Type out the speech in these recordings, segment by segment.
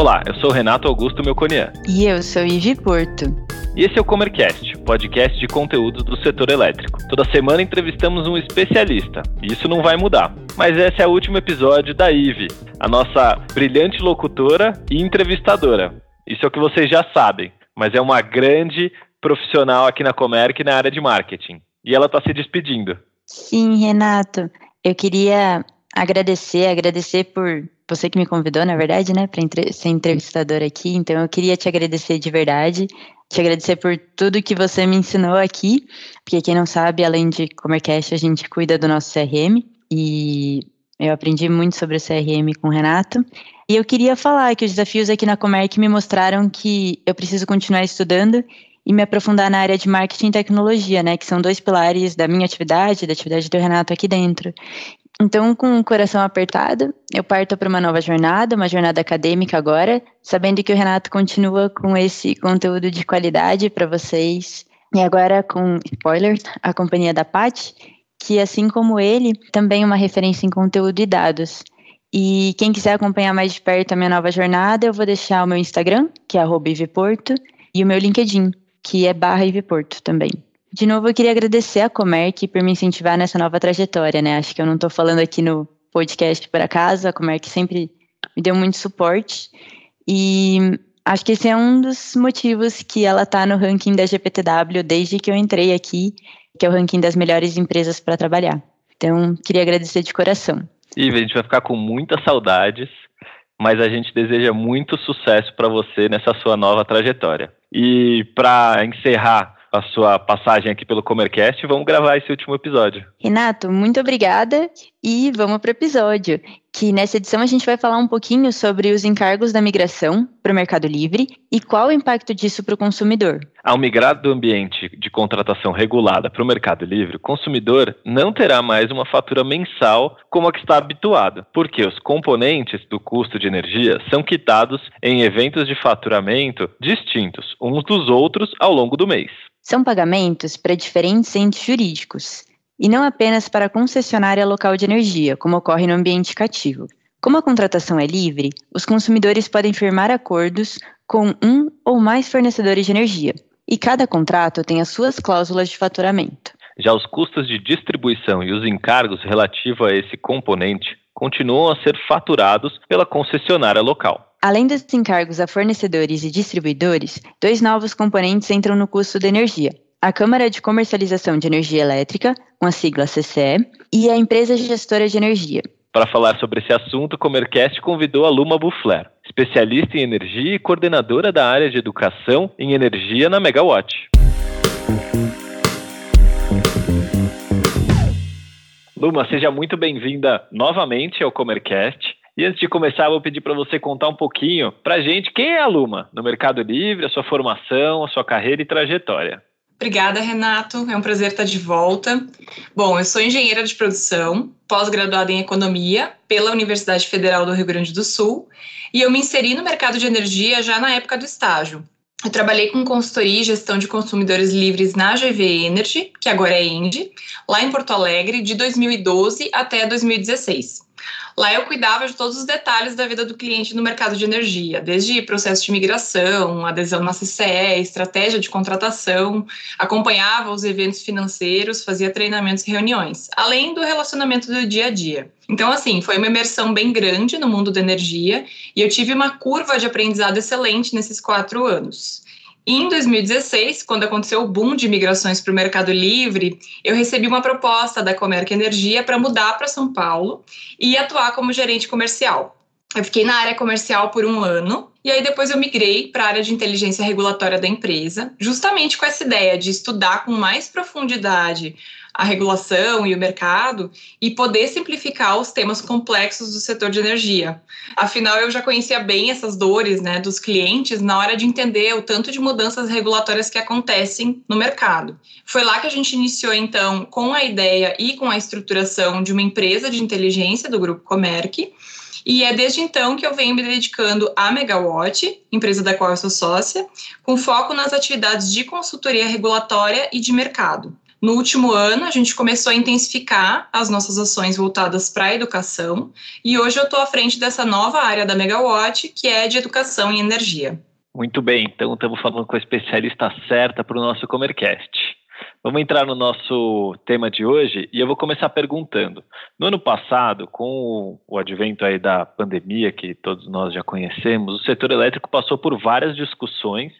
Olá, eu sou Renato Augusto Melconian. E eu sou Ivi Porto. E esse é o Comercast, podcast de conteúdos do setor elétrico. Toda semana entrevistamos um especialista, e isso não vai mudar. Mas esse é o último episódio da Ive, a nossa brilhante locutora e entrevistadora. Isso é o que vocês já sabem, mas é uma grande profissional aqui na Comerc na área de marketing. E ela está se despedindo. Sim, Renato. Eu queria agradecer, agradecer por você que me convidou, na verdade, né, para entre ser entrevistadora aqui. Então, eu queria te agradecer de verdade, te agradecer por tudo que você me ensinou aqui, porque quem não sabe, além de Comercast, a gente cuida do nosso CRM e eu aprendi muito sobre o CRM com o Renato. E eu queria falar que os desafios aqui na Comerc me mostraram que eu preciso continuar estudando e me aprofundar na área de marketing e tecnologia, né, que são dois pilares da minha atividade, da atividade do Renato aqui dentro. Então, com o coração apertado, eu parto para uma nova jornada, uma jornada acadêmica agora, sabendo que o Renato continua com esse conteúdo de qualidade para vocês. E agora com spoiler, a companhia da Pat, que assim como ele, também é uma referência em conteúdo e dados. E quem quiser acompanhar mais de perto a minha nova jornada, eu vou deixar o meu Instagram, que é @iveporto, e o meu LinkedIn, que é barra Iveporto também. De novo, eu queria agradecer a Comerc por me incentivar nessa nova trajetória, né? Acho que eu não estou falando aqui no podcast por acaso, a Comerc sempre me deu muito suporte. E acho que esse é um dos motivos que ela está no ranking da GPTW desde que eu entrei aqui, que é o ranking das melhores empresas para trabalhar. Então, queria agradecer de coração. Ive, a gente vai ficar com muitas saudades, mas a gente deseja muito sucesso para você nessa sua nova trajetória. E para encerrar a sua passagem aqui pelo Comercast. Vamos gravar esse último episódio. Renato, muito obrigada e vamos para o episódio. Que nessa edição a gente vai falar um pouquinho sobre os encargos da migração para o Mercado Livre e qual o impacto disso para o consumidor. Ao migrar do ambiente de contratação regulada para o Mercado Livre, o consumidor não terá mais uma fatura mensal como a que está habituado, porque os componentes do custo de energia são quitados em eventos de faturamento distintos uns dos outros ao longo do mês. São pagamentos para diferentes entes jurídicos, e não apenas para a concessionária local de energia, como ocorre no ambiente cativo. Como a contratação é livre, os consumidores podem firmar acordos com um ou mais fornecedores de energia, e cada contrato tem as suas cláusulas de faturamento. Já os custos de distribuição e os encargos relativos a esse componente continuam a ser faturados pela concessionária local. Além dos encargos a fornecedores e distribuidores, dois novos componentes entram no custo da energia. A Câmara de Comercialização de Energia Elétrica, com a sigla CCE, e a Empresa Gestora de Energia. Para falar sobre esse assunto, o Comercast convidou a Luma Buffler, especialista em energia e coordenadora da área de educação em energia na Megawatt. Luma, seja muito bem-vinda novamente ao Comercast. E antes de começar, vou pedir para você contar um pouquinho para gente quem é a Luma no Mercado Livre, a sua formação, a sua carreira e trajetória. Obrigada, Renato. É um prazer estar de volta. Bom, eu sou engenheira de produção, pós-graduada em economia pela Universidade Federal do Rio Grande do Sul, e eu me inseri no mercado de energia já na época do estágio. Eu trabalhei com consultoria e gestão de consumidores livres na GV Energy, que agora é Indy, lá em Porto Alegre, de 2012 até 2016. Lá eu cuidava de todos os detalhes da vida do cliente no mercado de energia, desde processo de migração, adesão na CCE, estratégia de contratação, acompanhava os eventos financeiros, fazia treinamentos e reuniões, além do relacionamento do dia a dia. Então, assim, foi uma imersão bem grande no mundo da energia e eu tive uma curva de aprendizado excelente nesses quatro anos. Em 2016, quando aconteceu o boom de migrações para o Mercado Livre, eu recebi uma proposta da Comerc Energia para mudar para São Paulo e atuar como gerente comercial. Eu fiquei na área comercial por um ano e aí depois eu migrei para a área de inteligência regulatória da empresa, justamente com essa ideia de estudar com mais profundidade a regulação e o mercado e poder simplificar os temas complexos do setor de energia. Afinal, eu já conhecia bem essas dores né, dos clientes na hora de entender o tanto de mudanças regulatórias que acontecem no mercado. Foi lá que a gente iniciou, então, com a ideia e com a estruturação de uma empresa de inteligência do Grupo Comerc. E é desde então que eu venho me dedicando à Megawatt, empresa da qual eu sou sócia, com foco nas atividades de consultoria regulatória e de mercado. No último ano, a gente começou a intensificar as nossas ações voltadas para a educação e hoje eu estou à frente dessa nova área da Megawatt, que é de educação e energia. Muito bem, então estamos falando com a especialista certa para o nosso Comercast. Vamos entrar no nosso tema de hoje e eu vou começar perguntando. No ano passado, com o advento aí da pandemia que todos nós já conhecemos, o setor elétrico passou por várias discussões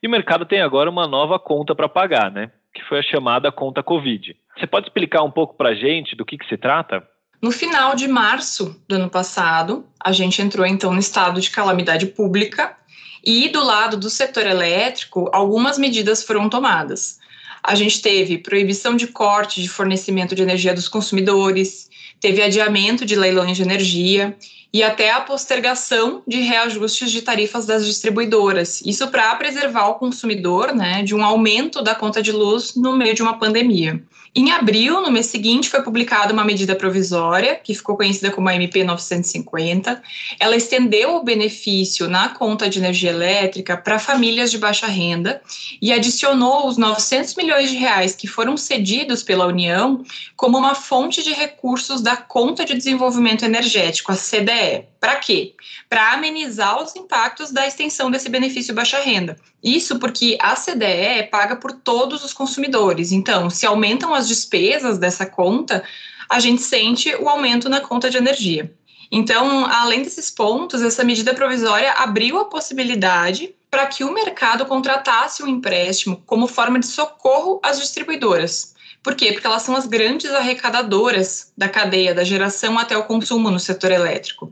e o mercado tem agora uma nova conta para pagar, né? Que foi a chamada conta Covid. Você pode explicar um pouco para a gente do que, que se trata? No final de março do ano passado, a gente entrou então no estado de calamidade pública e do lado do setor elétrico, algumas medidas foram tomadas. A gente teve proibição de corte de fornecimento de energia dos consumidores, teve adiamento de leilões de energia e até a postergação de reajustes de tarifas das distribuidoras. Isso para preservar o consumidor né, de um aumento da conta de luz no meio de uma pandemia. Em abril, no mês seguinte, foi publicada uma medida provisória, que ficou conhecida como a MP 950. Ela estendeu o benefício na conta de energia elétrica para famílias de baixa renda e adicionou os 900 milhões de reais que foram cedidos pela União como uma fonte de recursos da Conta de Desenvolvimento Energético, a CDE. Para quê? Para amenizar os impactos da extensão desse benefício baixa renda. Isso porque a CDE é paga por todos os consumidores. Então, se aumentam as despesas dessa conta, a gente sente o aumento na conta de energia. Então, além desses pontos, essa medida provisória abriu a possibilidade para que o mercado contratasse um empréstimo como forma de socorro às distribuidoras. Por quê? Porque elas são as grandes arrecadadoras da cadeia da geração até o consumo no setor elétrico.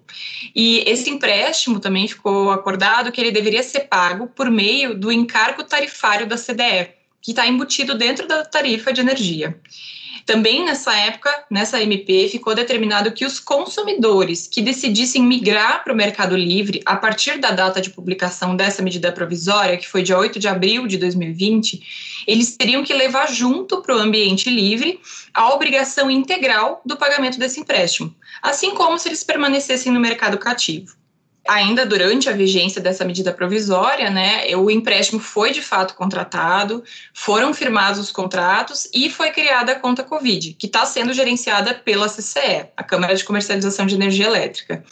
E esse empréstimo também ficou acordado que ele deveria ser pago por meio do encargo tarifário da CDE, que está embutido dentro da tarifa de energia. Também nessa época, nessa MP, ficou determinado que os consumidores que decidissem migrar para o Mercado Livre a partir da data de publicação dessa medida provisória, que foi dia 8 de abril de 2020, eles teriam que levar junto para o ambiente livre a obrigação integral do pagamento desse empréstimo, assim como se eles permanecessem no mercado cativo ainda durante a vigência dessa medida provisória, né, o empréstimo foi de fato contratado, foram firmados os contratos e foi criada a conta Covid, que está sendo gerenciada pela CCE, a Câmara de Comercialização de Energia Elétrica.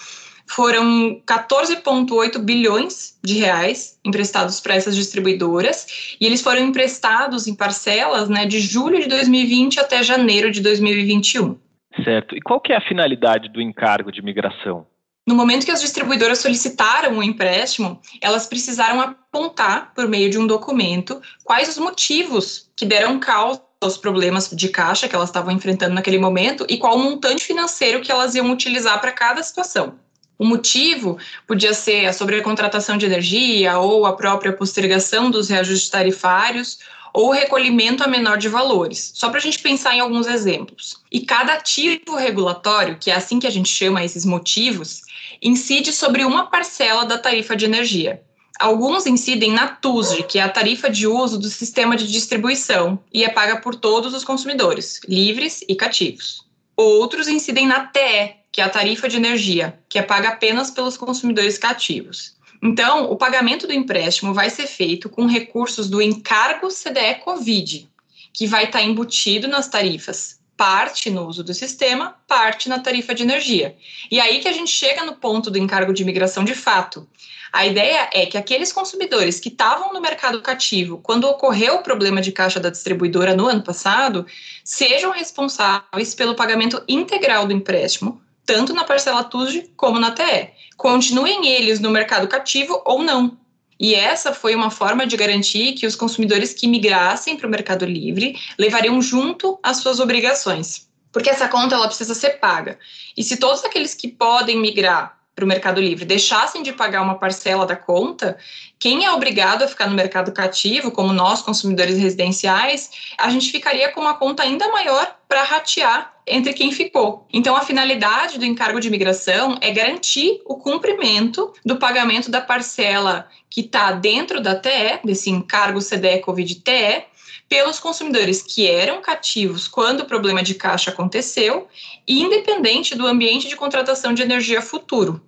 Foram 14,8 bilhões de reais emprestados para essas distribuidoras e eles foram emprestados em parcelas né, de julho de 2020 até janeiro de 2021. Certo. E qual que é a finalidade do encargo de migração? No momento que as distribuidoras solicitaram o empréstimo, elas precisaram apontar, por meio de um documento, quais os motivos que deram causa aos problemas de caixa que elas estavam enfrentando naquele momento e qual o montante financeiro que elas iam utilizar para cada situação. O motivo podia ser a sobrecontratação de energia ou a própria postergação dos reajustes tarifários ou recolhimento a menor de valores. Só para a gente pensar em alguns exemplos. E cada ativo regulatório, que é assim que a gente chama esses motivos, incide sobre uma parcela da tarifa de energia. Alguns incidem na TUSD, que é a tarifa de uso do sistema de distribuição, e é paga por todos os consumidores, livres e cativos. Outros incidem na TE, que é a tarifa de energia, que é paga apenas pelos consumidores cativos. Então, o pagamento do empréstimo vai ser feito com recursos do encargo CDE Covid, que vai estar embutido nas tarifas parte no uso do sistema, parte na tarifa de energia. E aí que a gente chega no ponto do encargo de imigração de fato. A ideia é que aqueles consumidores que estavam no mercado cativo quando ocorreu o problema de caixa da distribuidora no ano passado sejam responsáveis pelo pagamento integral do empréstimo, tanto na parcela TUSD como na TE. Continuem eles no mercado cativo ou não. E essa foi uma forma de garantir que os consumidores que migrassem para o Mercado Livre levariam junto as suas obrigações. Porque essa conta ela precisa ser paga. E se todos aqueles que podem migrar para o Mercado Livre deixassem de pagar uma parcela da conta, quem é obrigado a ficar no mercado cativo, como nós, consumidores residenciais, a gente ficaria com uma conta ainda maior para ratear entre quem ficou. Então, a finalidade do encargo de imigração é garantir o cumprimento do pagamento da parcela que está dentro da TE, desse encargo CDE Covid-TE, pelos consumidores que eram cativos quando o problema de caixa aconteceu, independente do ambiente de contratação de energia futuro.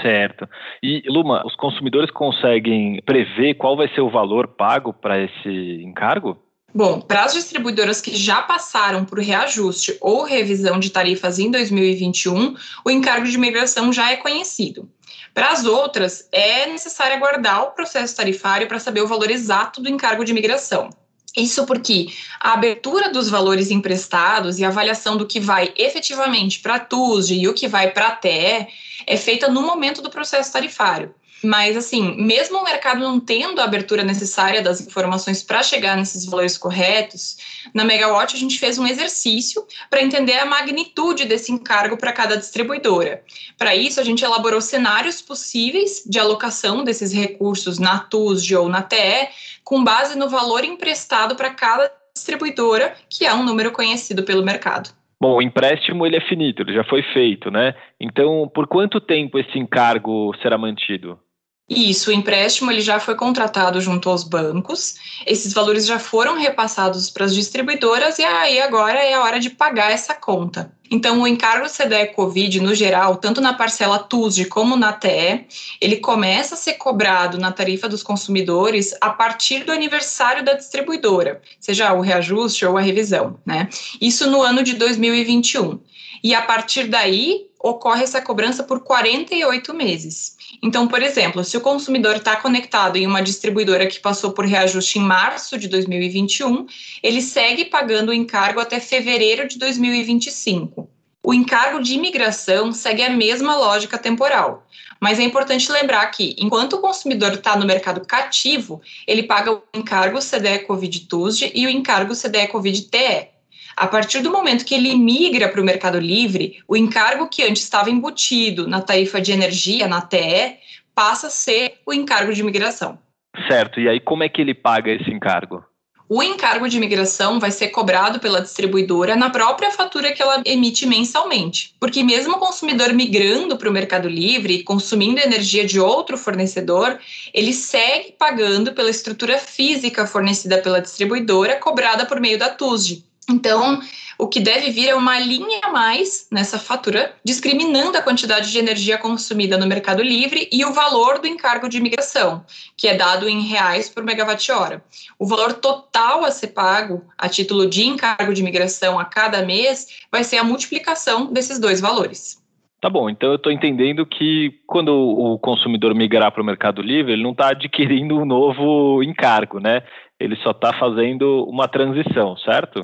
Certo. E, Luma, os consumidores conseguem prever qual vai ser o valor pago para esse encargo? Bom, para as distribuidoras que já passaram por reajuste ou revisão de tarifas em 2021, o encargo de migração já é conhecido. Para as outras, é necessário aguardar o processo tarifário para saber o valor exato do encargo de migração. Isso porque a abertura dos valores emprestados e a avaliação do que vai efetivamente para a TUSD e o que vai para a TE é feita no momento do processo tarifário. Mas, assim, mesmo o mercado não tendo a abertura necessária das informações para chegar nesses valores corretos, na Megawatt a gente fez um exercício para entender a magnitude desse encargo para cada distribuidora. Para isso, a gente elaborou cenários possíveis de alocação desses recursos na TUSD ou na TE, com base no valor emprestado para cada distribuidora, que é um número conhecido pelo mercado. Bom, o empréstimo ele é finito, ele já foi feito, né? Então, por quanto tempo esse encargo será mantido? Isso, o empréstimo ele já foi contratado junto aos bancos, esses valores já foram repassados para as distribuidoras e aí agora é a hora de pagar essa conta. Então, o encargo CDE Covid, no geral, tanto na parcela TUSD como na TE, ele começa a ser cobrado na tarifa dos consumidores a partir do aniversário da distribuidora, seja o reajuste ou a revisão, né? Isso no ano de 2021. E a partir daí, ocorre essa cobrança por 48 meses. Então, por exemplo, se o consumidor está conectado em uma distribuidora que passou por reajuste em março de 2021, ele segue pagando o encargo até fevereiro de 2025. O encargo de imigração segue a mesma lógica temporal, mas é importante lembrar que, enquanto o consumidor está no mercado cativo, ele paga o encargo CDE Covid-TUSD e o encargo CDE Covid-TE. A partir do momento que ele migra para o Mercado Livre, o encargo que antes estava embutido na tarifa de energia, na TE, passa a ser o encargo de migração. Certo, e aí como é que ele paga esse encargo? O encargo de migração vai ser cobrado pela distribuidora na própria fatura que ela emite mensalmente. Porque, mesmo o consumidor migrando para o Mercado Livre, consumindo energia de outro fornecedor, ele segue pagando pela estrutura física fornecida pela distribuidora, cobrada por meio da TUSD. Então, o que deve vir é uma linha a mais nessa fatura, discriminando a quantidade de energia consumida no Mercado Livre e o valor do encargo de migração, que é dado em reais por megawatt-hora. O valor total a ser pago a título de encargo de migração a cada mês vai ser a multiplicação desses dois valores. Tá bom, então eu estou entendendo que quando o consumidor migrar para o Mercado Livre, ele não está adquirindo um novo encargo, né? Ele só está fazendo uma transição, certo?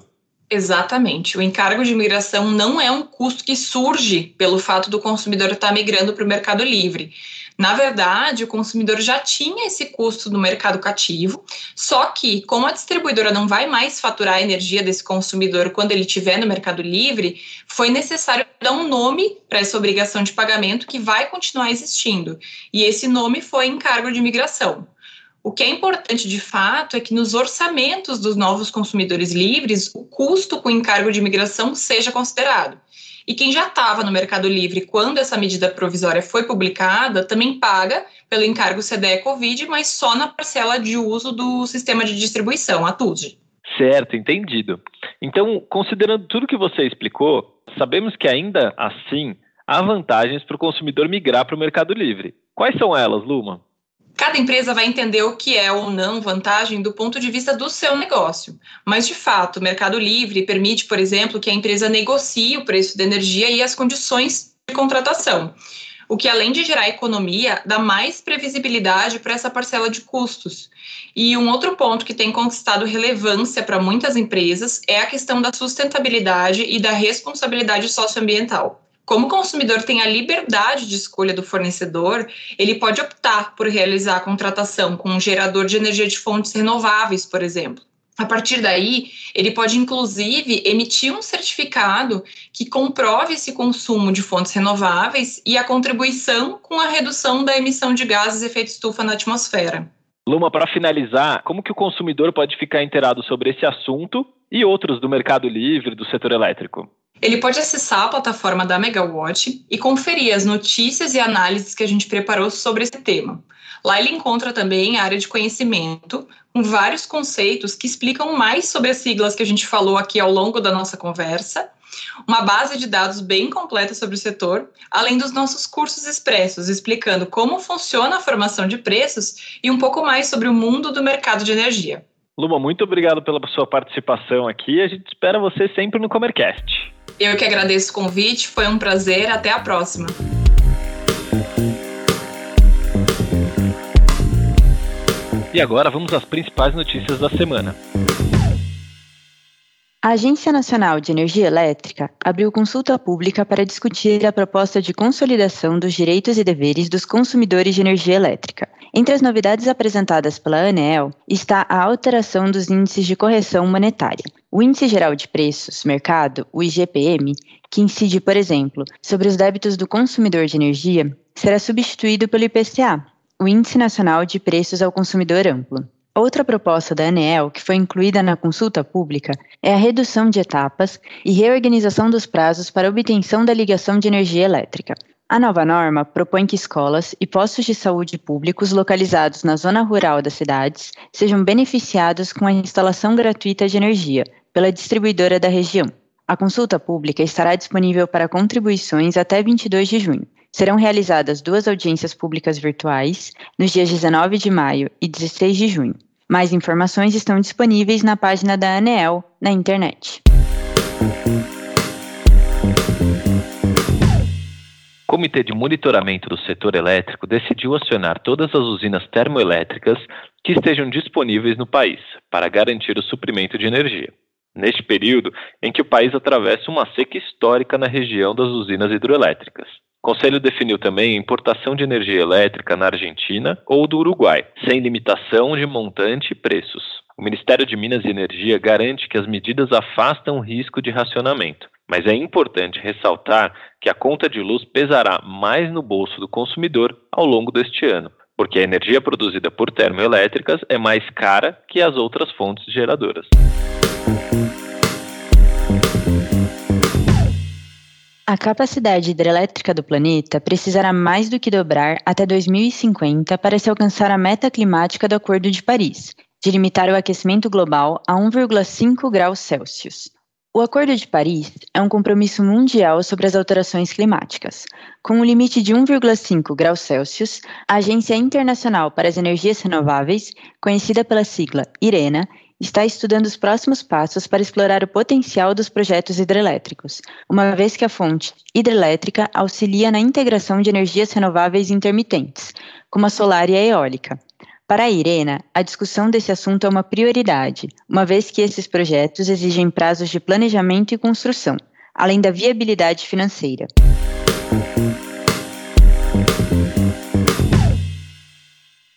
Exatamente. O encargo de migração não é um custo que surge pelo fato do consumidor estar migrando para o mercado livre. Na verdade, o consumidor já tinha esse custo no mercado cativo, só que, como a distribuidora não vai mais faturar a energia desse consumidor quando ele estiver no mercado livre, foi necessário dar um nome para essa obrigação de pagamento que vai continuar existindo. E esse nome foi encargo de migração. O que é importante de fato é que nos orçamentos dos novos consumidores livres, o custo com encargo de imigração seja considerado. E quem já estava no Mercado Livre quando essa medida provisória foi publicada também paga pelo encargo CDE Covid, mas só na parcela de uso do sistema de distribuição, a TUD. Certo, entendido. Então, considerando tudo que você explicou, sabemos que ainda assim há vantagens para o consumidor migrar para o Mercado Livre. Quais são elas, Luma? Cada empresa vai entender o que é ou não vantagem do ponto de vista do seu negócio. Mas, de fato, o Mercado Livre permite, por exemplo, que a empresa negocie o preço da energia e as condições de contratação. O que, além de gerar economia, dá mais previsibilidade para essa parcela de custos. E um outro ponto que tem conquistado relevância para muitas empresas é a questão da sustentabilidade e da responsabilidade socioambiental. Como o consumidor tem a liberdade de escolha do fornecedor, ele pode optar por realizar a contratação com um gerador de energia de fontes renováveis, por exemplo. A partir daí, ele pode inclusive emitir um certificado que comprove esse consumo de fontes renováveis e a contribuição com a redução da emissão de gases efeito estufa na atmosfera. Luma, para finalizar, como que o consumidor pode ficar inteirado sobre esse assunto e outros do mercado livre do setor elétrico? Ele pode acessar a plataforma da Megawatt e conferir as notícias e análises que a gente preparou sobre esse tema. Lá ele encontra também a área de conhecimento, com vários conceitos que explicam mais sobre as siglas que a gente falou aqui ao longo da nossa conversa, uma base de dados bem completa sobre o setor, além dos nossos cursos expressos, explicando como funciona a formação de preços e um pouco mais sobre o mundo do mercado de energia. Luma, muito obrigado pela sua participação aqui. A gente espera você sempre no Comercast. Eu que agradeço o convite, foi um prazer. Até a próxima. E agora vamos às principais notícias da semana. A Agência Nacional de Energia Elétrica abriu consulta pública para discutir a proposta de consolidação dos direitos e deveres dos consumidores de energia elétrica. Entre as novidades apresentadas pela ANEEL está a alteração dos índices de correção monetária. O Índice Geral de Preços, Mercado, o IGPM, que incide, por exemplo, sobre os débitos do consumidor de energia, será substituído pelo IPCA, o Índice Nacional de Preços ao Consumidor Amplo. Outra proposta da ANEEL, que foi incluída na consulta pública, é a redução de etapas e reorganização dos prazos para obtenção da ligação de energia elétrica. A nova norma propõe que escolas e postos de saúde públicos localizados na zona rural das cidades sejam beneficiados com a instalação gratuita de energia pela distribuidora da região. A consulta pública estará disponível para contribuições até 22 de junho. Serão realizadas duas audiências públicas virtuais nos dias 19 de maio e 16 de junho. Mais informações estão disponíveis na página da ANEEL na internet. Comitê de Monitoramento do Setor Elétrico decidiu acionar todas as usinas termoelétricas que estejam disponíveis no país para garantir o suprimento de energia. Neste período em que o país atravessa uma seca histórica na região das usinas hidroelétricas. O Conselho definiu também a importação de energia elétrica na Argentina ou do Uruguai, sem limitação de montante e preços. O Ministério de Minas e Energia garante que as medidas afastam o risco de racionamento, mas é importante ressaltar que a conta de luz pesará mais no bolso do consumidor ao longo deste ano, porque a energia produzida por termoelétricas é mais cara que as outras fontes geradoras. A capacidade hidrelétrica do planeta precisará mais do que dobrar até 2050 para se alcançar a meta climática do Acordo de Paris, de limitar o aquecimento global a 1,5 graus Celsius. O Acordo de Paris é um compromisso mundial sobre as alterações climáticas. Com um limite de 1,5 graus Celsius, a Agência Internacional para as Energias Renováveis, conhecida pela sigla IRENA, está estudando os próximos passos para explorar o potencial dos projetos hidrelétricos, uma vez que a fonte hidrelétrica auxilia na integração de energias renováveis intermitentes, como a solar e a eólica. Para a Irena, a discussão desse assunto é uma prioridade, uma vez que esses projetos exigem prazos de planejamento e construção, além da viabilidade financeira.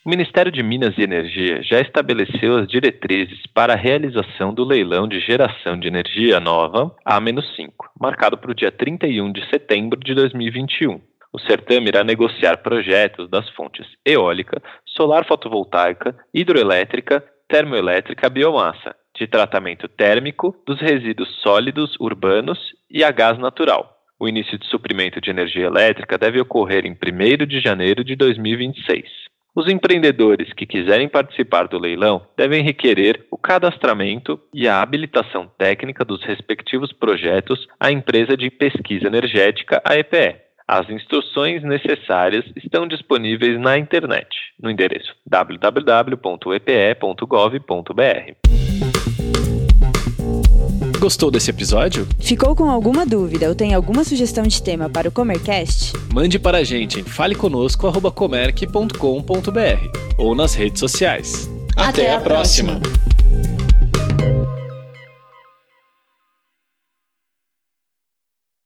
O Ministério de Minas e Energia já estabeleceu as diretrizes para a realização do leilão de geração de energia nova A-5, marcado para o dia 31 de setembro de 2021. O certame irá negociar projetos das fontes eólica, solar fotovoltaica, hidroelétrica, termoelétrica, biomassa, de tratamento térmico dos resíduos sólidos urbanos e a gás natural. O início de suprimento de energia elétrica deve ocorrer em 1 de janeiro de 2026. Os empreendedores que quiserem participar do leilão devem requerer o cadastramento e a habilitação técnica dos respectivos projetos à empresa de pesquisa energética, a EPE. As instruções necessárias estão disponíveis na internet, no endereço www.epe.gov.br. Gostou desse episódio? Ficou com alguma dúvida ou tem alguma sugestão de tema para o Comercast? Mande para a gente em faleconosco.comerc.com.br ou nas redes sociais. Até, Até a, próxima. próxima.